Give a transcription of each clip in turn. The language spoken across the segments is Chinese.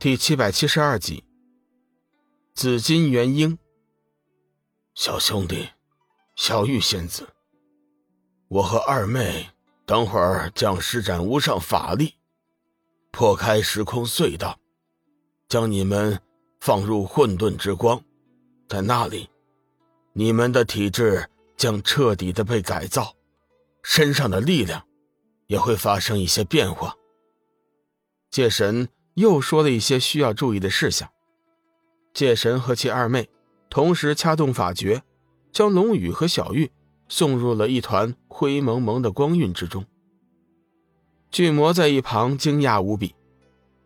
第七百七十二集，紫金元婴，小兄弟，小玉仙子，我和二妹等会儿将施展无上法力，破开时空隧道，将你们放入混沌之光，在那里，你们的体质将彻底的被改造，身上的力量也会发生一些变化。界神。又说了一些需要注意的事项。界神和其二妹同时掐动法诀，将龙宇和小玉送入了一团灰蒙蒙的光晕之中。巨魔在一旁惊讶无比，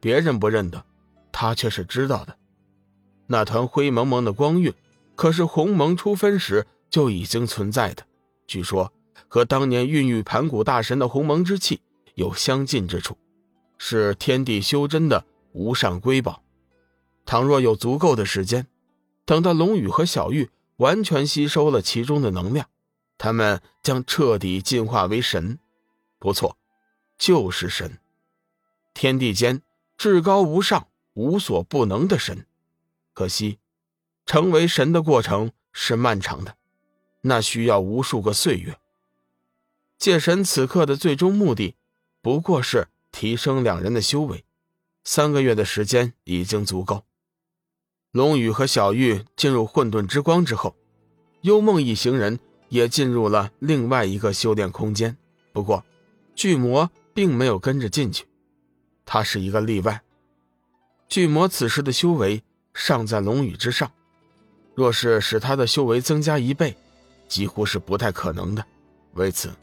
别人不认得，他却是知道的。那团灰蒙蒙的光晕，可是鸿蒙初分时就已经存在的，据说和当年孕育盘古大神的鸿蒙之气有相近之处。是天地修真的无上瑰宝。倘若有足够的时间，等到龙宇和小玉完全吸收了其中的能量，他们将彻底进化为神。不错，就是神。天地间至高无上、无所不能的神。可惜，成为神的过程是漫长的，那需要无数个岁月。界神此刻的最终目的，不过是。提升两人的修为，三个月的时间已经足够。龙宇和小玉进入混沌之光之后，幽梦一行人也进入了另外一个修炼空间。不过，巨魔并没有跟着进去，他是一个例外。巨魔此时的修为尚在龙宇之上，若是使他的修为增加一倍，几乎是不太可能的。为此，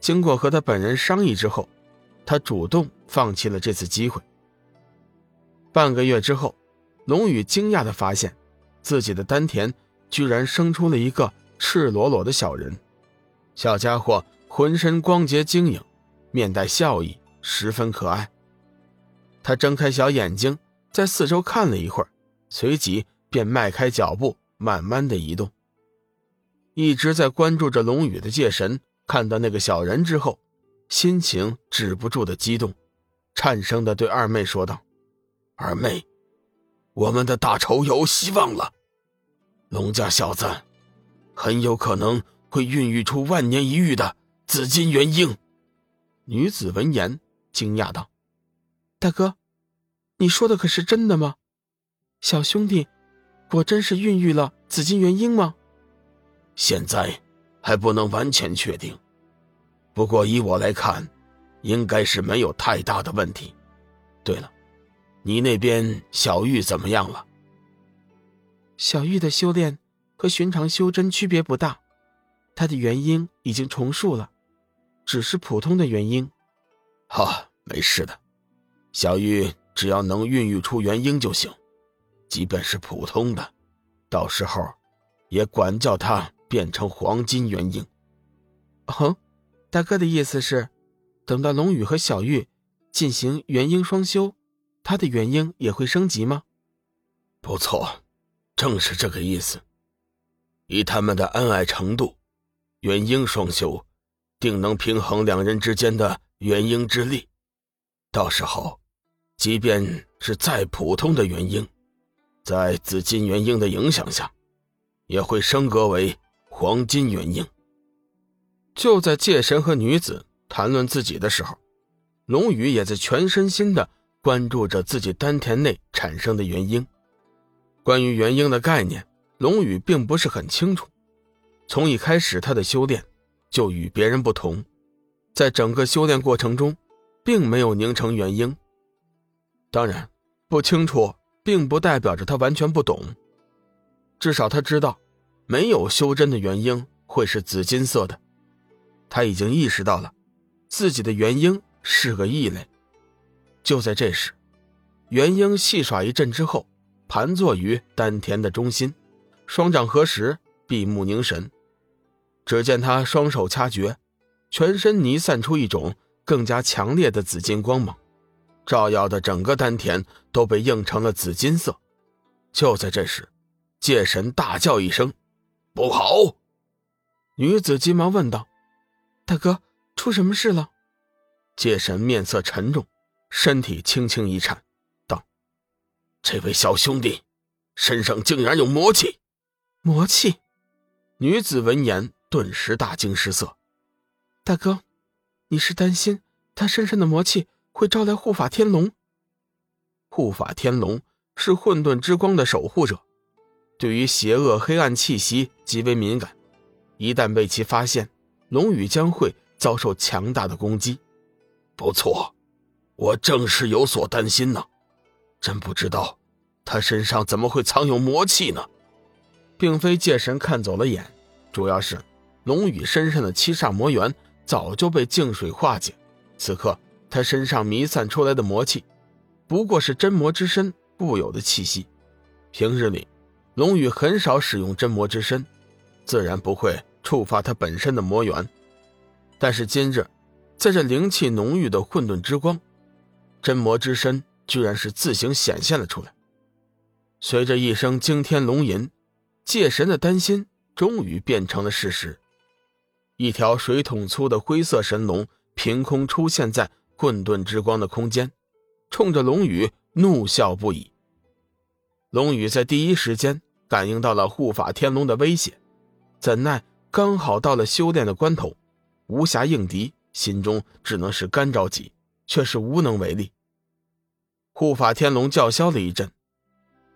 经过和他本人商议之后。他主动放弃了这次机会。半个月之后，龙宇惊讶的发现，自己的丹田居然生出了一个赤裸裸的小人。小家伙浑身光洁晶莹，面带笑意，十分可爱。他睁开小眼睛，在四周看了一会儿，随即便迈开脚步，慢慢的移动。一直在关注着龙宇的界神看到那个小人之后。心情止不住的激动，颤声的对二妹说道：“二妹，我们的大仇有希望了。龙家小子很有可能会孕育出万年一遇的紫金元婴。”女子闻言惊讶道：“大哥，你说的可是真的吗？小兄弟果真是孕育了紫金元婴吗？”现在还不能完全确定。不过以我来看，应该是没有太大的问题。对了，你那边小玉怎么样了？小玉的修炼和寻常修真区别不大，她的元婴已经重塑了，只是普通的元婴。好，没事的，小玉只要能孕育出元婴就行，即便是普通的，到时候也管教她变成黄金元婴。哼。大哥的意思是，等到龙宇和小玉进行元婴双修，他的元婴也会升级吗？不错，正是这个意思。以他们的恩爱程度，元婴双修定能平衡两人之间的元婴之力。到时候，即便是再普通的元婴，在紫金元婴的影响下，也会升格为黄金元婴。就在界神和女子谈论自己的时候，龙宇也在全身心的关注着自己丹田内产生的元婴。关于元婴的概念，龙宇并不是很清楚。从一开始，他的修炼就与别人不同，在整个修炼过程中，并没有凝成元婴。当然，不清楚并不代表着他完全不懂。至少他知道，没有修真的元婴会是紫金色的。他已经意识到了，自己的元婴是个异类。就在这时，元婴戏耍一阵之后，盘坐于丹田的中心，双掌合十，闭目凝神。只见他双手掐诀，全身弥散出一种更加强烈的紫金光芒，照耀的整个丹田都被映成了紫金色。就在这时，界神大叫一声：“不好！”女子急忙问道。大哥，出什么事了？界神面色沉重，身体轻轻一颤，道：“这位小兄弟身上竟然有魔气！魔气！女子闻言顿时大惊失色。大哥，你是担心他身上的魔气会招来护法天龙？护法天龙是混沌之光的守护者，对于邪恶黑暗气息极为敏感，一旦被其发现，龙宇将会遭受强大的攻击。不错，我正是有所担心呢。真不知道，他身上怎么会藏有魔气呢？并非界神看走了眼，主要是龙宇身上的七煞魔元早就被净水化解，此刻他身上弥散出来的魔气，不过是真魔之身固有的气息。平日里，龙宇很少使用真魔之身，自然不会触发他本身的魔元。但是今日，在这灵气浓郁的混沌之光，真魔之身居然是自行显现了出来。随着一声惊天龙吟。界神的担心终于变成了事实，一条水桶粗的灰色神龙凭空出现在混沌之光的空间，冲着龙宇怒笑不已。龙宇在第一时间感应到了护法天龙的威胁，怎奈刚好到了修炼的关头，无暇应敌，心中只能是干着急，却是无能为力。护法天龙叫嚣了一阵，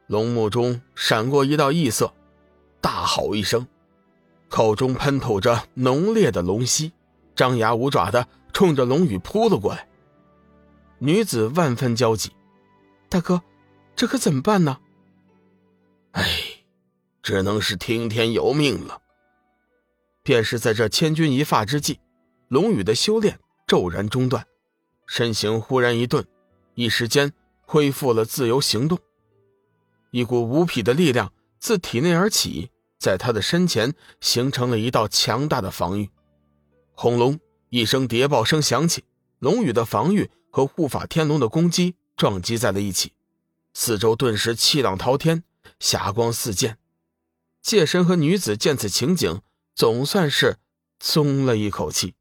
龙目中闪过一道异色。大吼一声，口中喷吐着浓烈的龙息，张牙舞爪的冲着龙宇扑了过来。女子万分焦急：“大哥，这可怎么办呢？”哎，只能是听天由命了。便是在这千钧一发之际，龙宇的修炼骤然中断，身形忽然一顿，一时间恢复了自由行动。一股无匹的力量自体内而起。在他的身前形成了一道强大的防御，轰隆一声谍报声响起，龙宇的防御和护法天龙的攻击撞击在了一起，四周顿时气浪滔天，霞光四溅。界神和女子见此情景，总算是松了一口气。